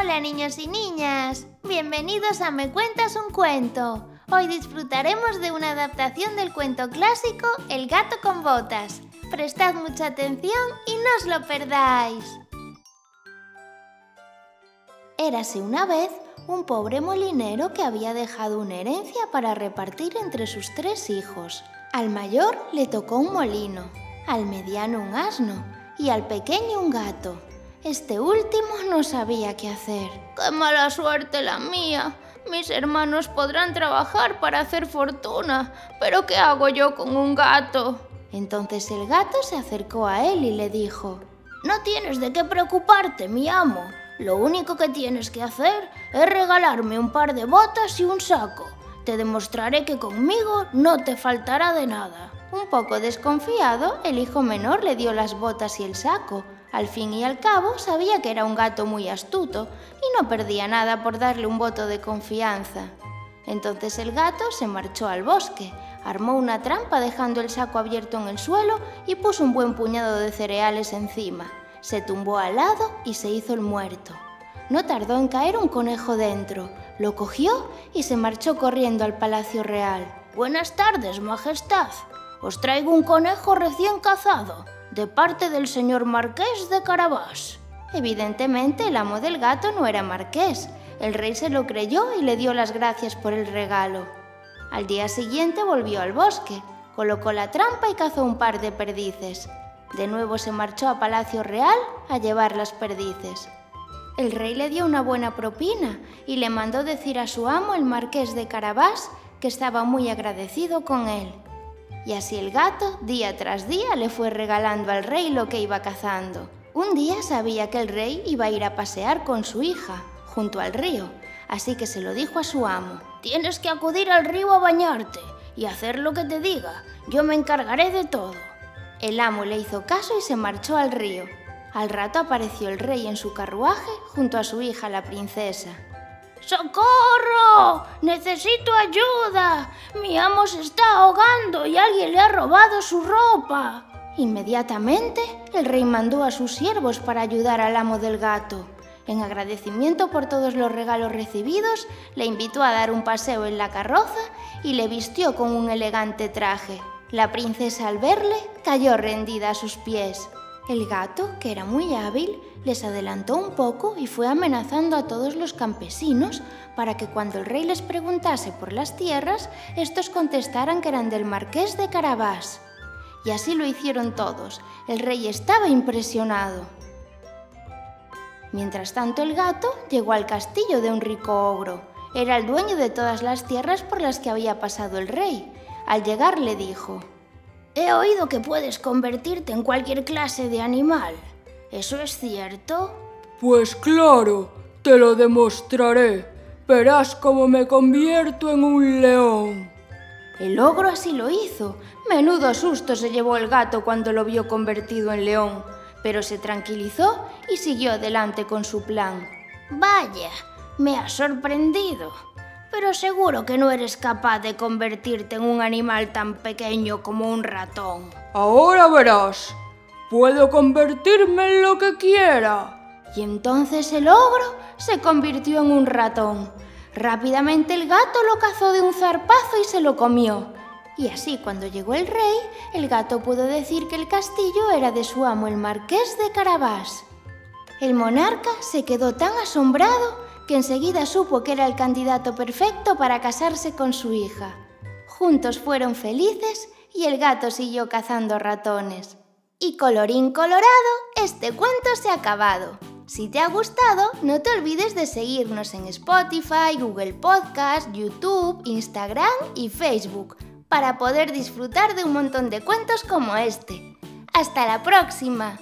Hola niños y niñas, bienvenidos a Me Cuentas un Cuento. Hoy disfrutaremos de una adaptación del cuento clásico El gato con botas. Prestad mucha atención y no os lo perdáis. Érase una vez un pobre molinero que había dejado una herencia para repartir entre sus tres hijos. Al mayor le tocó un molino, al mediano un asno y al pequeño un gato. Este último no sabía qué hacer. ¡Qué mala suerte la mía! Mis hermanos podrán trabajar para hacer fortuna, pero ¿qué hago yo con un gato? Entonces el gato se acercó a él y le dijo, No tienes de qué preocuparte, mi amo. Lo único que tienes que hacer es regalarme un par de botas y un saco. Te demostraré que conmigo no te faltará de nada. Un poco desconfiado, el hijo menor le dio las botas y el saco, al fin y al cabo, sabía que era un gato muy astuto y no perdía nada por darle un voto de confianza. Entonces el gato se marchó al bosque, armó una trampa dejando el saco abierto en el suelo y puso un buen puñado de cereales encima. Se tumbó al lado y se hizo el muerto. No tardó en caer un conejo dentro, lo cogió y se marchó corriendo al palacio real. Buenas tardes, Majestad. Os traigo un conejo recién cazado de parte del señor marqués de Carabás. Evidentemente el amo del gato no era marqués. El rey se lo creyó y le dio las gracias por el regalo. Al día siguiente volvió al bosque, colocó la trampa y cazó un par de perdices. De nuevo se marchó a Palacio Real a llevar las perdices. El rey le dio una buena propina y le mandó decir a su amo, el marqués de Carabás, que estaba muy agradecido con él. Y así el gato, día tras día, le fue regalando al rey lo que iba cazando. Un día sabía que el rey iba a ir a pasear con su hija, junto al río, así que se lo dijo a su amo. Tienes que acudir al río a bañarte y hacer lo que te diga. Yo me encargaré de todo. El amo le hizo caso y se marchó al río. Al rato apareció el rey en su carruaje junto a su hija la princesa. ¡Socorro! ¡Necesito ayuda! Mi amo se está ahogando y alguien le ha robado su ropa. Inmediatamente, el rey mandó a sus siervos para ayudar al amo del gato. En agradecimiento por todos los regalos recibidos, le invitó a dar un paseo en la carroza y le vistió con un elegante traje. La princesa al verle cayó rendida a sus pies. El gato, que era muy hábil, les adelantó un poco y fue amenazando a todos los campesinos para que cuando el rey les preguntase por las tierras, estos contestaran que eran del marqués de Carabás. Y así lo hicieron todos. El rey estaba impresionado. Mientras tanto el gato llegó al castillo de un rico ogro. Era el dueño de todas las tierras por las que había pasado el rey. Al llegar le dijo, He oído que puedes convertirte en cualquier clase de animal. ¿Eso es cierto? Pues claro, te lo demostraré. Verás cómo me convierto en un león. El ogro así lo hizo. Menudo susto se llevó el gato cuando lo vio convertido en león, pero se tranquilizó y siguió adelante con su plan. Vaya, me ha sorprendido pero seguro que no eres capaz de convertirte en un animal tan pequeño como un ratón. Ahora verás, puedo convertirme en lo que quiera. Y entonces el ogro se convirtió en un ratón. Rápidamente el gato lo cazó de un zarpazo y se lo comió. Y así cuando llegó el rey, el gato pudo decir que el castillo era de su amo el marqués de Carabás. El monarca se quedó tan asombrado que enseguida supo que era el candidato perfecto para casarse con su hija. Juntos fueron felices y el gato siguió cazando ratones. Y colorín colorado, este cuento se ha acabado. Si te ha gustado, no te olvides de seguirnos en Spotify, Google Podcast, YouTube, Instagram y Facebook para poder disfrutar de un montón de cuentos como este. ¡Hasta la próxima!